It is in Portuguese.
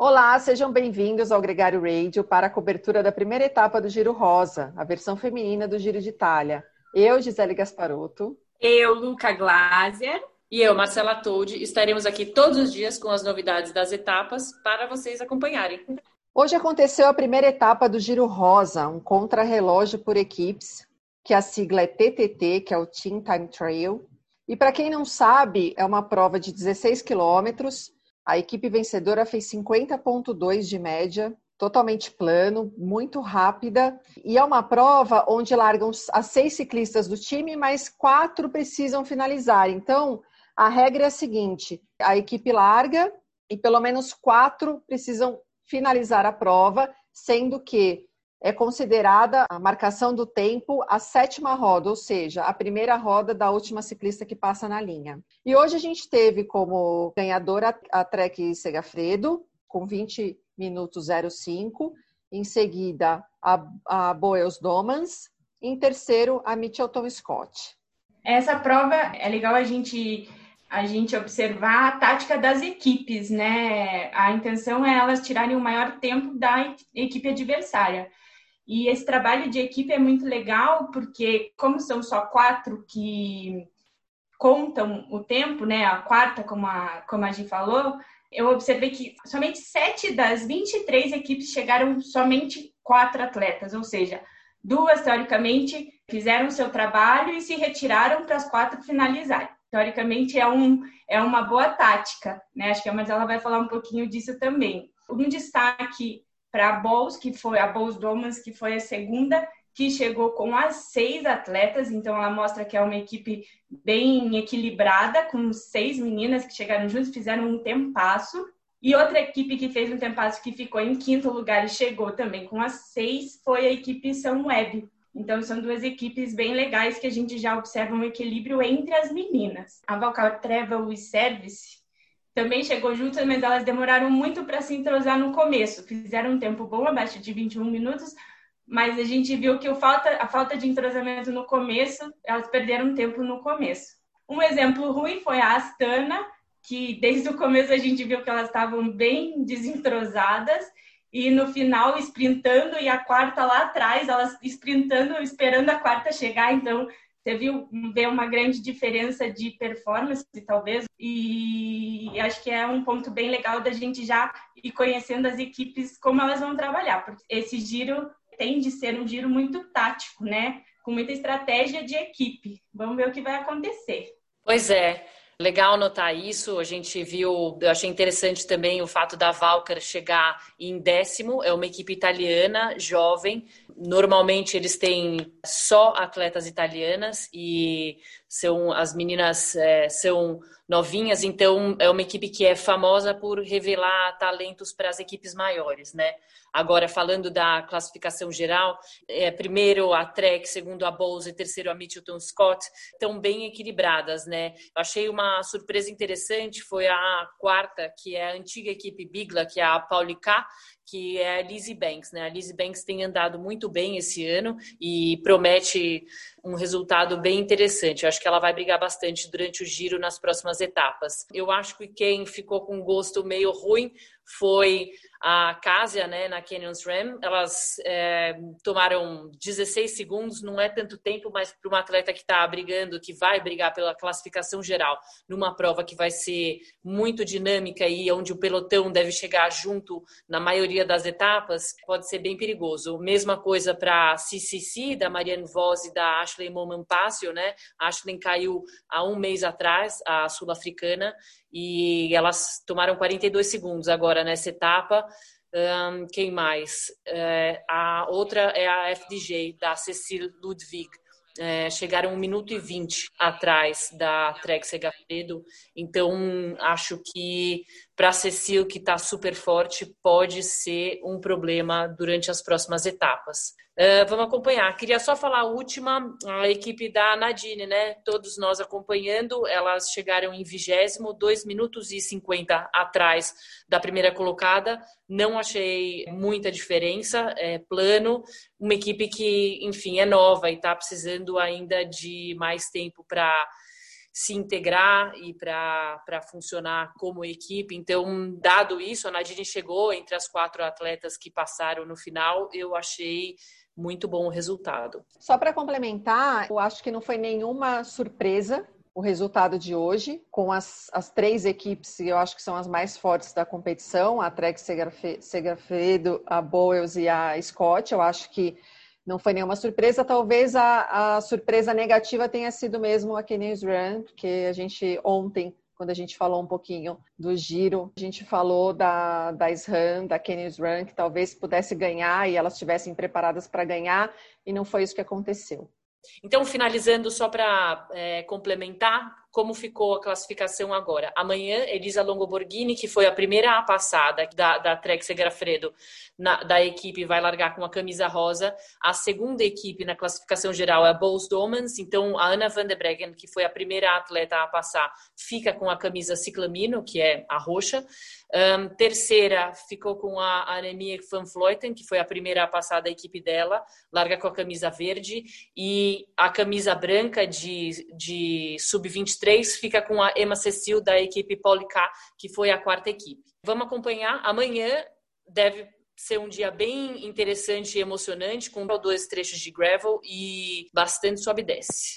Olá, sejam bem-vindos ao Gregário Radio para a cobertura da primeira etapa do Giro Rosa, a versão feminina do Giro de Itália. Eu, Gisele Gasparotto. Eu, Luca Glaser. E eu, Marcela Toldi, estaremos aqui todos os dias com as novidades das etapas para vocês acompanharem. Hoje aconteceu a primeira etapa do Giro Rosa, um contrarrelógio por equipes, que a sigla é TTT, que é o Team Time Trail. E para quem não sabe, é uma prova de 16 quilômetros a equipe vencedora fez 50,2 de média, totalmente plano, muito rápida. E é uma prova onde largam as seis ciclistas do time, mas quatro precisam finalizar. Então, a regra é a seguinte: a equipe larga e pelo menos quatro precisam finalizar a prova, sendo que é considerada a marcação do tempo a sétima roda, ou seja, a primeira roda da última ciclista que passa na linha. E hoje a gente teve como ganhadora a Trek Segafredo, com 20 minutos 05, em seguida a, a Boels Domans, em terceiro a Mitchelton Scott. Essa prova é legal a gente a gente observar a tática das equipes, né? A intenção é elas tirarem o maior tempo da equipe adversária. E esse trabalho de equipe é muito legal, porque como são só quatro que contam o tempo, né? A quarta, como a, como a gente falou, eu observei que somente sete das 23 equipes chegaram somente quatro atletas, ou seja, duas, teoricamente, fizeram seu trabalho e se retiraram para as quatro finalizarem. Teoricamente, é, um, é uma boa tática, né? Acho que a Marcela vai falar um pouquinho disso também. Um destaque para a Bowls, que foi a Bowls Domans, que foi a segunda, que chegou com as seis atletas, então ela mostra que é uma equipe bem equilibrada, com seis meninas que chegaram juntos, fizeram um tempasso. E outra equipe que fez um tempasso que ficou em quinto lugar e chegou também com as seis foi a equipe São Web. Então, são duas equipes bem legais que a gente já observa um equilíbrio entre as meninas. A Valcal Travel e Service também chegou juntas, mas elas demoraram muito para se entrosar no começo. Fizeram um tempo bom, abaixo de 21 minutos, mas a gente viu que falta, a falta de entrosamento no começo, elas perderam tempo no começo. Um exemplo ruim foi a Astana, que desde o começo a gente viu que elas estavam bem desentrosadas e no final sprintando e a quarta lá atrás, elas sprintando, esperando a quarta chegar, então você viu ver uma grande diferença de performance, talvez, e acho que é um ponto bem legal da gente já ir conhecendo as equipes, como elas vão trabalhar, porque esse giro tem de ser um giro muito tático, né? Com muita estratégia de equipe. Vamos ver o que vai acontecer. Pois é. Legal notar isso. A gente viu, eu achei interessante também o fato da Valcar chegar em décimo. É uma equipe italiana, jovem. Normalmente eles têm só atletas italianas e são as meninas é, são novinhas, então é uma equipe que é famosa por revelar talentos para as equipes maiores, né? Agora, falando da classificação geral, é, primeiro a Trek, segundo a Bowles e terceiro a Mitchelton Scott, estão bem equilibradas, né? Eu achei uma surpresa interessante, foi a quarta, que é a antiga equipe Bigla, que é a Paulica, que é a Lizzie Banks, né? A Lizzie Banks tem andado muito bem esse ano e promete um resultado bem interessante. Eu acho que ela vai brigar bastante durante o giro nas próximas etapas. Eu acho que quem ficou com gosto meio ruim foi a Casia, né, na Canyons Ram. Elas é, tomaram 16 segundos, não é tanto tempo, mas para uma atleta que está brigando, que vai brigar pela classificação geral, numa prova que vai ser muito dinâmica e onde o pelotão deve chegar junto na maioria das etapas, pode ser bem perigoso. Mesma coisa para a CCC, da Marianne Voss e da Ashley Momampassio, né? A Ashley caiu há um mês atrás, a sul-africana, e elas tomaram 42 segundos agora nessa etapa. Um, quem mais? É, a outra é a FDJ, da Cecil Ludwig. É, chegaram 1 minuto e 20 atrás da Trek Segafredo. Então, acho que para a Cecil, que está super forte, pode ser um problema durante as próximas etapas. Uh, vamos acompanhar. Queria só falar a última, a equipe da Nadine, né? Todos nós acompanhando, elas chegaram em vigésimo, 2 minutos e 50 atrás da primeira colocada. Não achei muita diferença, é plano. Uma equipe que, enfim, é nova e está precisando ainda de mais tempo para se integrar e para funcionar como equipe. Então, dado isso, a Nadine chegou entre as quatro atletas que passaram no final. Eu achei muito bom o resultado. Só para complementar, eu acho que não foi nenhuma surpresa o resultado de hoje, com as, as três equipes eu acho que são as mais fortes da competição, a Trek Segafredo, a Boels e a Scott. Eu acho que não foi nenhuma surpresa. Talvez a, a surpresa negativa tenha sido mesmo a Kenny's Run, porque a gente ontem quando a gente falou um pouquinho do giro, a gente falou da, da SRAM, da Kenny's Run, que talvez pudesse ganhar e elas estivessem preparadas para ganhar, e não foi isso que aconteceu. Então, finalizando, só para é, complementar, como ficou a classificação agora. Amanhã, Elisa Longoborghini, que foi a primeira a passada da, da Trek Segrafredo na, da equipe, vai largar com a camisa rosa. A segunda equipe na classificação geral é a Bowles Domans, então a Ana van der Breggen, que foi a primeira atleta a passar, fica com a camisa ciclamino, que é a roxa. Um, terceira ficou com a Anemie Van Vleuten, que foi a primeira a passar da equipe dela, larga com a camisa verde. E a camisa branca de, de sub-23 fica com a Emma Cecil, da equipe Policar, que foi a quarta equipe. Vamos acompanhar. Amanhã deve ser um dia bem interessante e emocionante, com dois trechos de gravel e bastante sobe e desce.